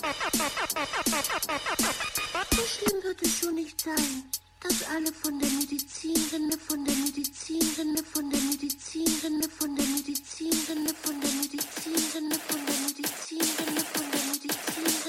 So schlimm wird es schon nicht sein, dass alle von der Medizinrinne, von der Medizinrinne, von der Medizinrinne, von der Medizinrinne, von der Medizinrinne, von der Medizinrinne, von der Medizinrinne.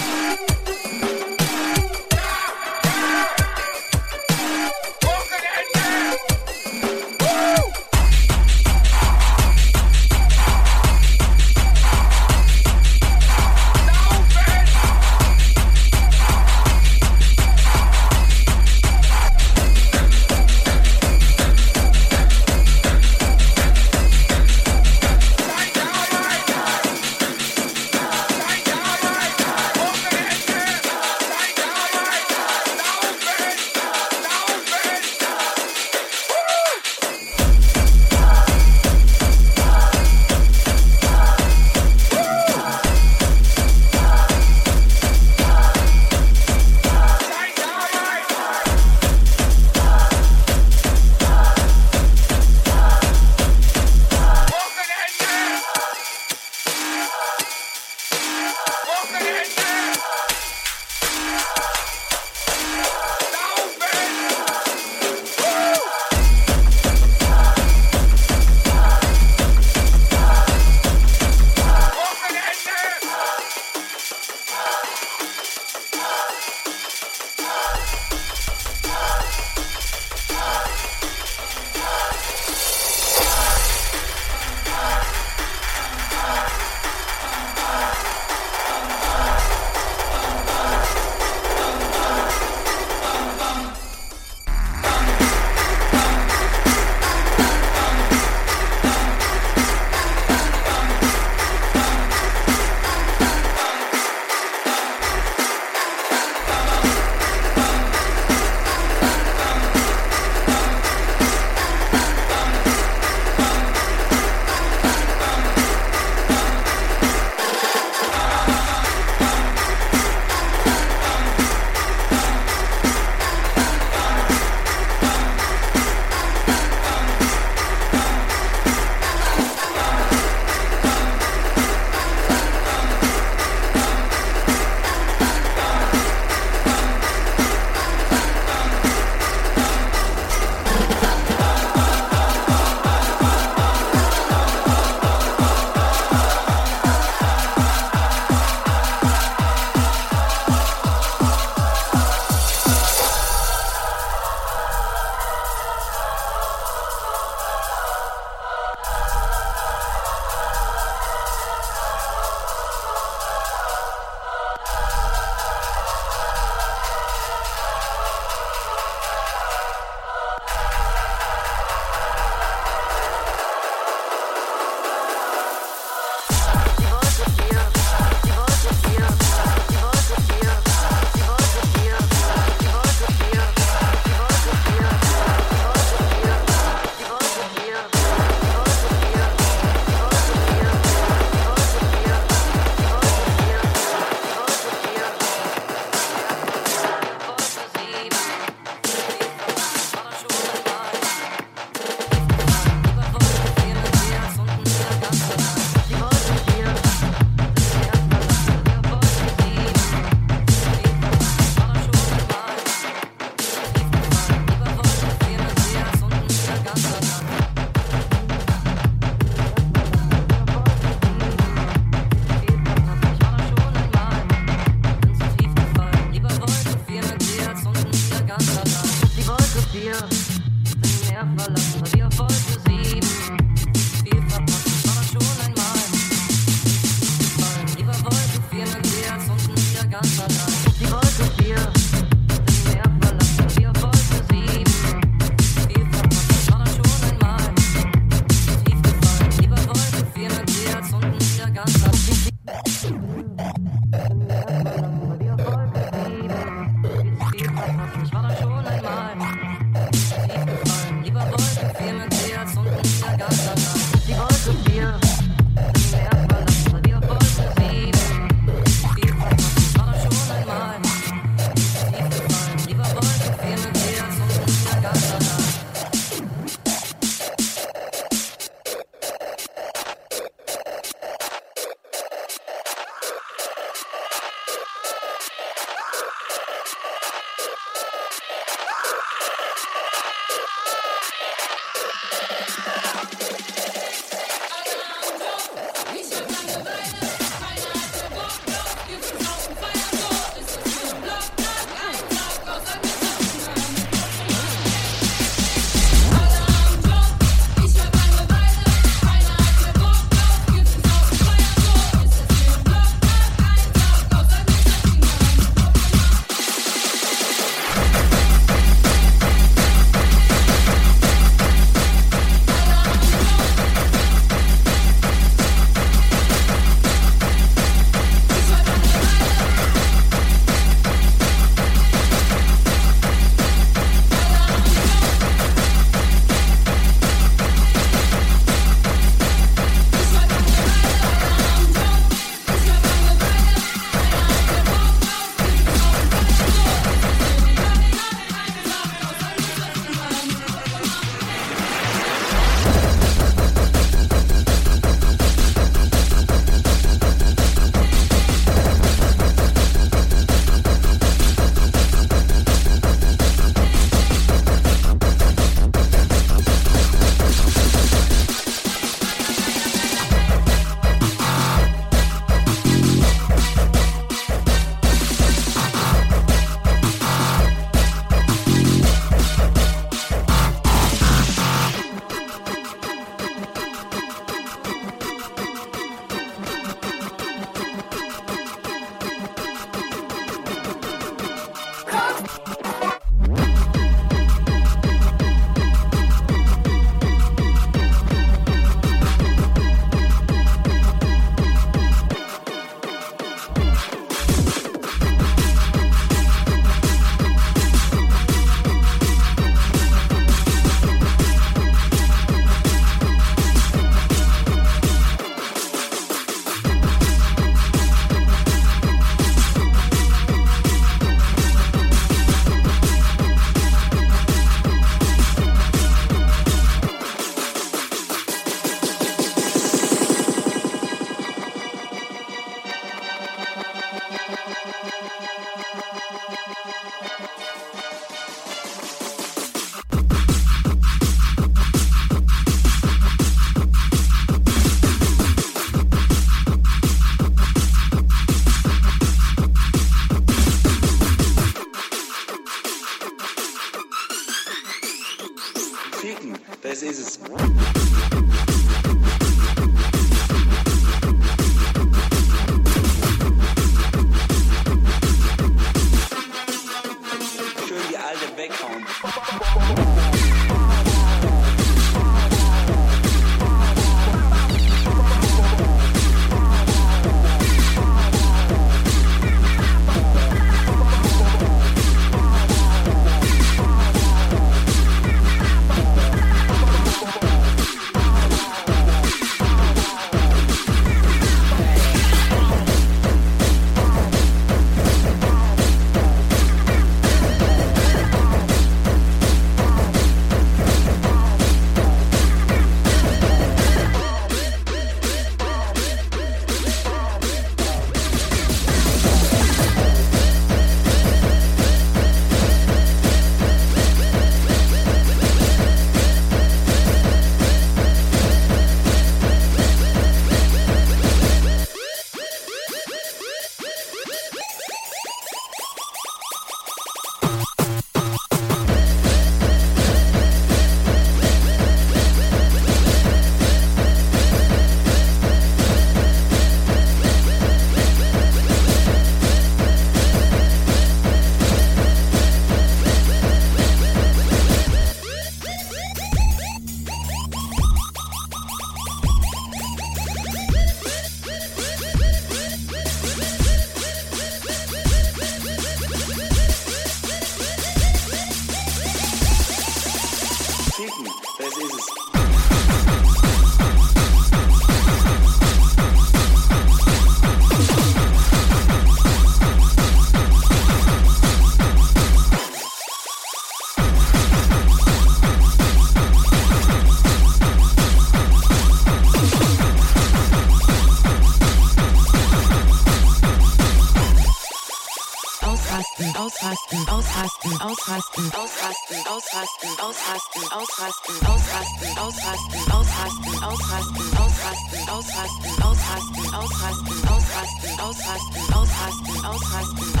Ausrasten, ausrasten, ausrasten, ausrasten, ausrasten, ausrasten, ausrasten, ausrasten, ausrasten, ausrasten, ausrasten, ausrasten, ausrasten, ausrasten, ausrasten, ausrasten,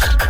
Rock.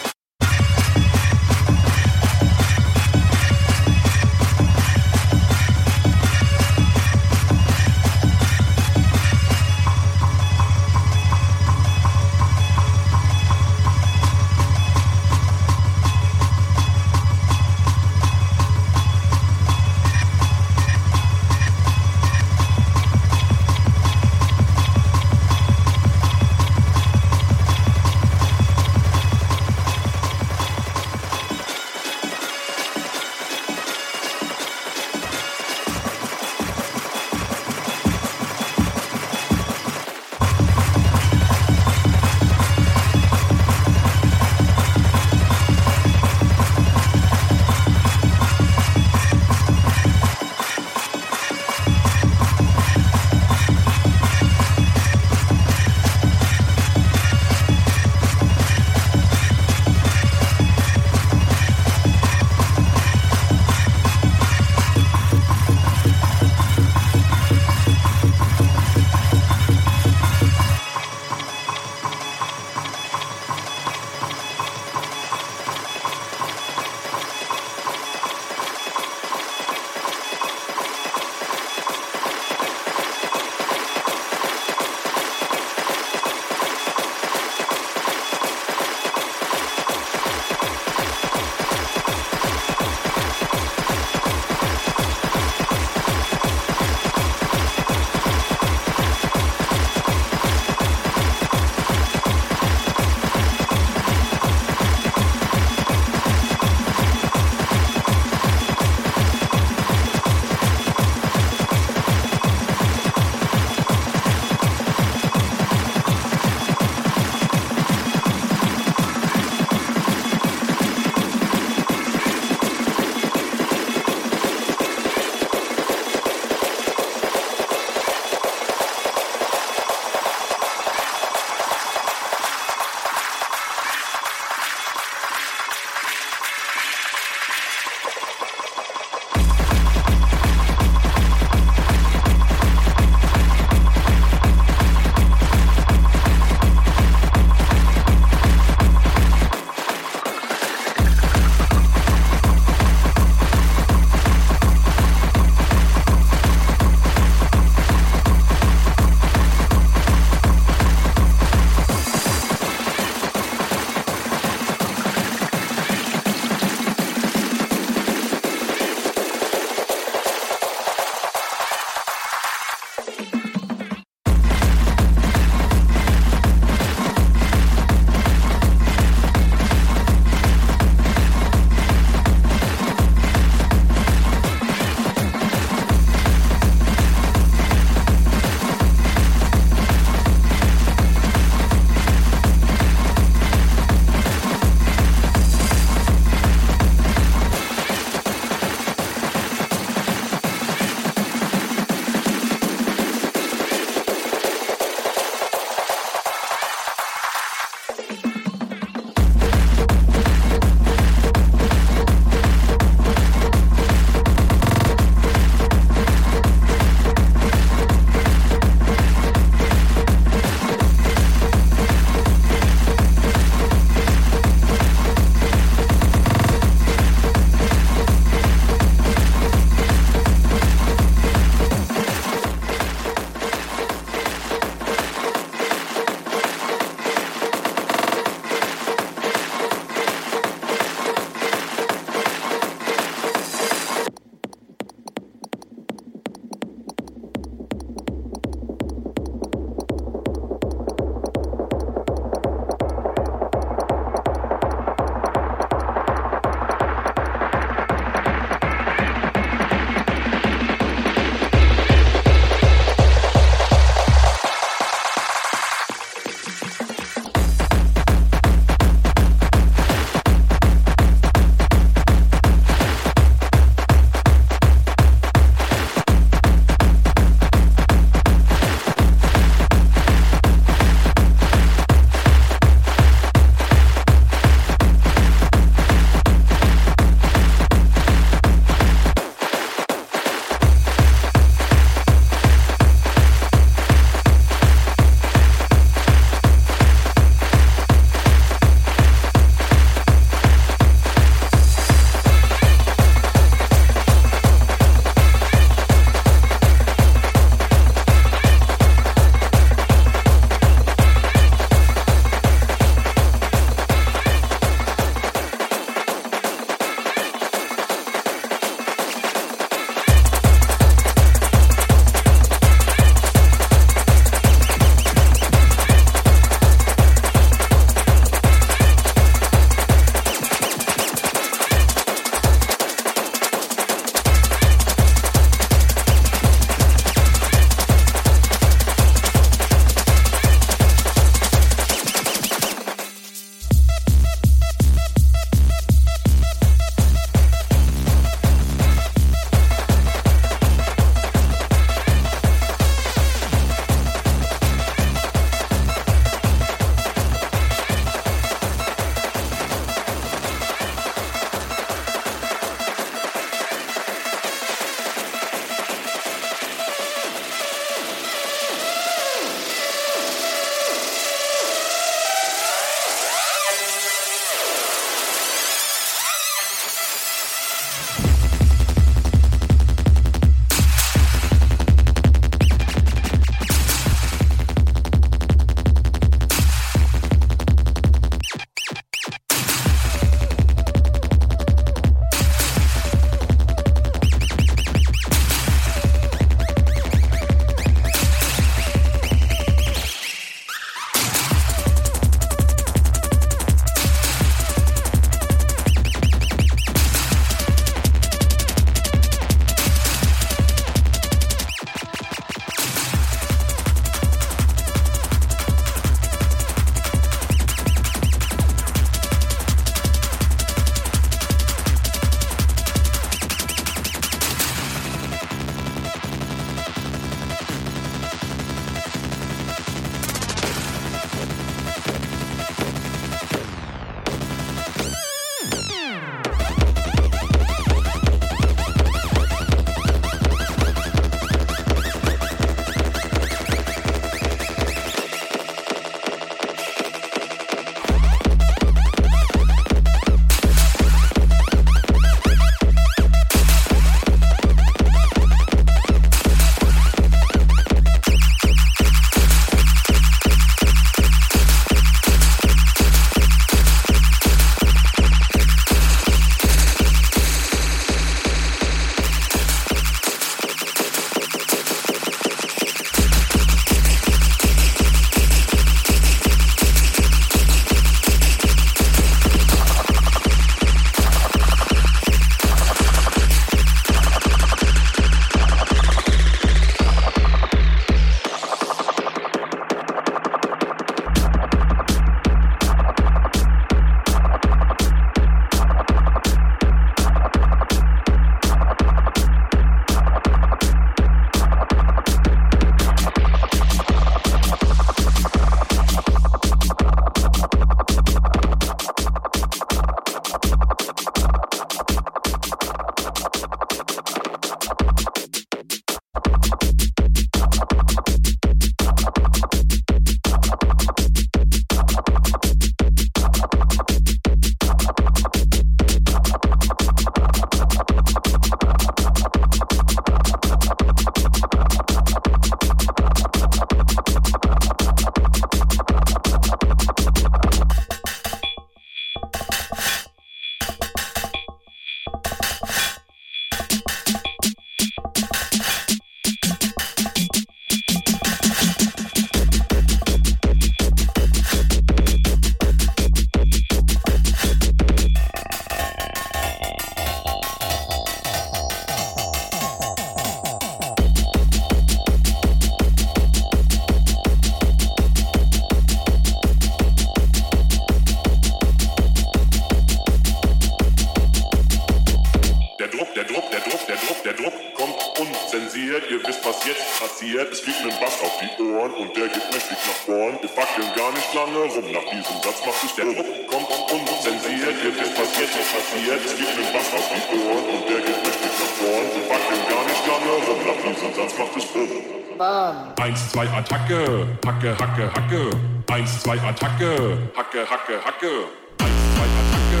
Eins, zwei, Attacke, Hacke, Hacke, Hacke. Eins, zwei, Attacke, Hacke, Hacke, Hacke. Eins, zwei, Attacke,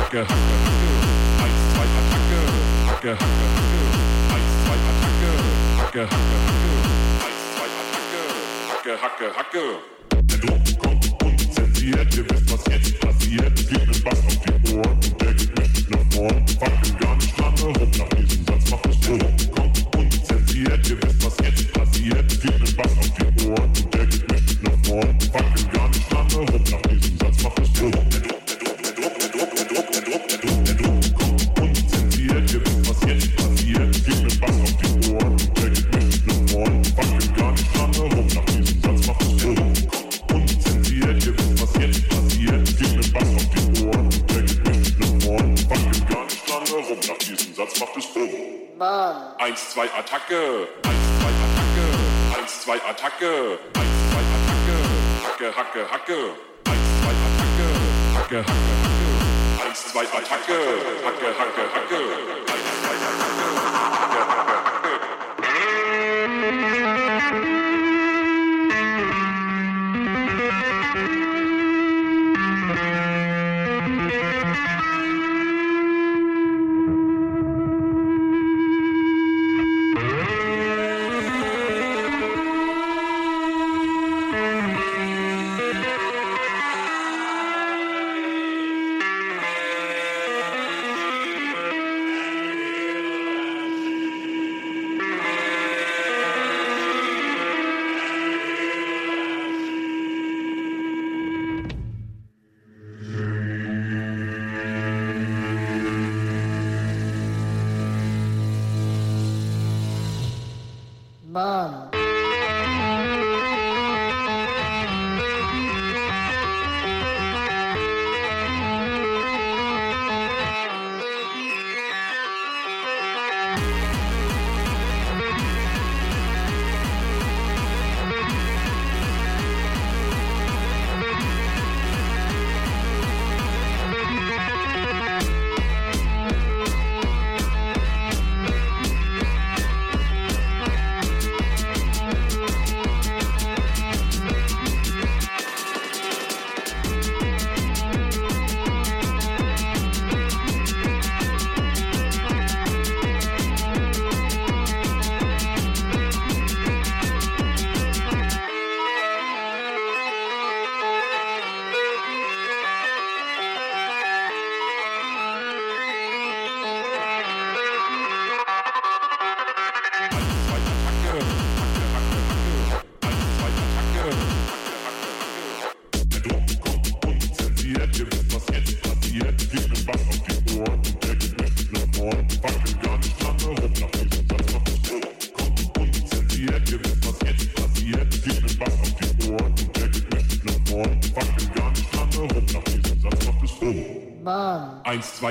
Hacke, Hacke, Hacke. Eins, zwei, Attacke, Hacke, Hacke, Hacke. Eins, zwei, Attacke, Hacke, Hacke, Hacke. Eins, zwei, Attacke, Hacke, Hacke, Hacke. Der Druck kommt unzensiert, ihr wisst, was jetzt passiert. Es liegt mit Bass auf die Ohren und der geht mächtig nach vorn. Fang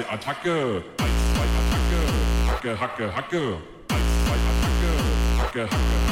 zwei, Attacke. Eins, zwei, Attacke. Hacke, Hacke, Hacke. Eins, zwei, Attacke. Hacke, Hacke, Hacke.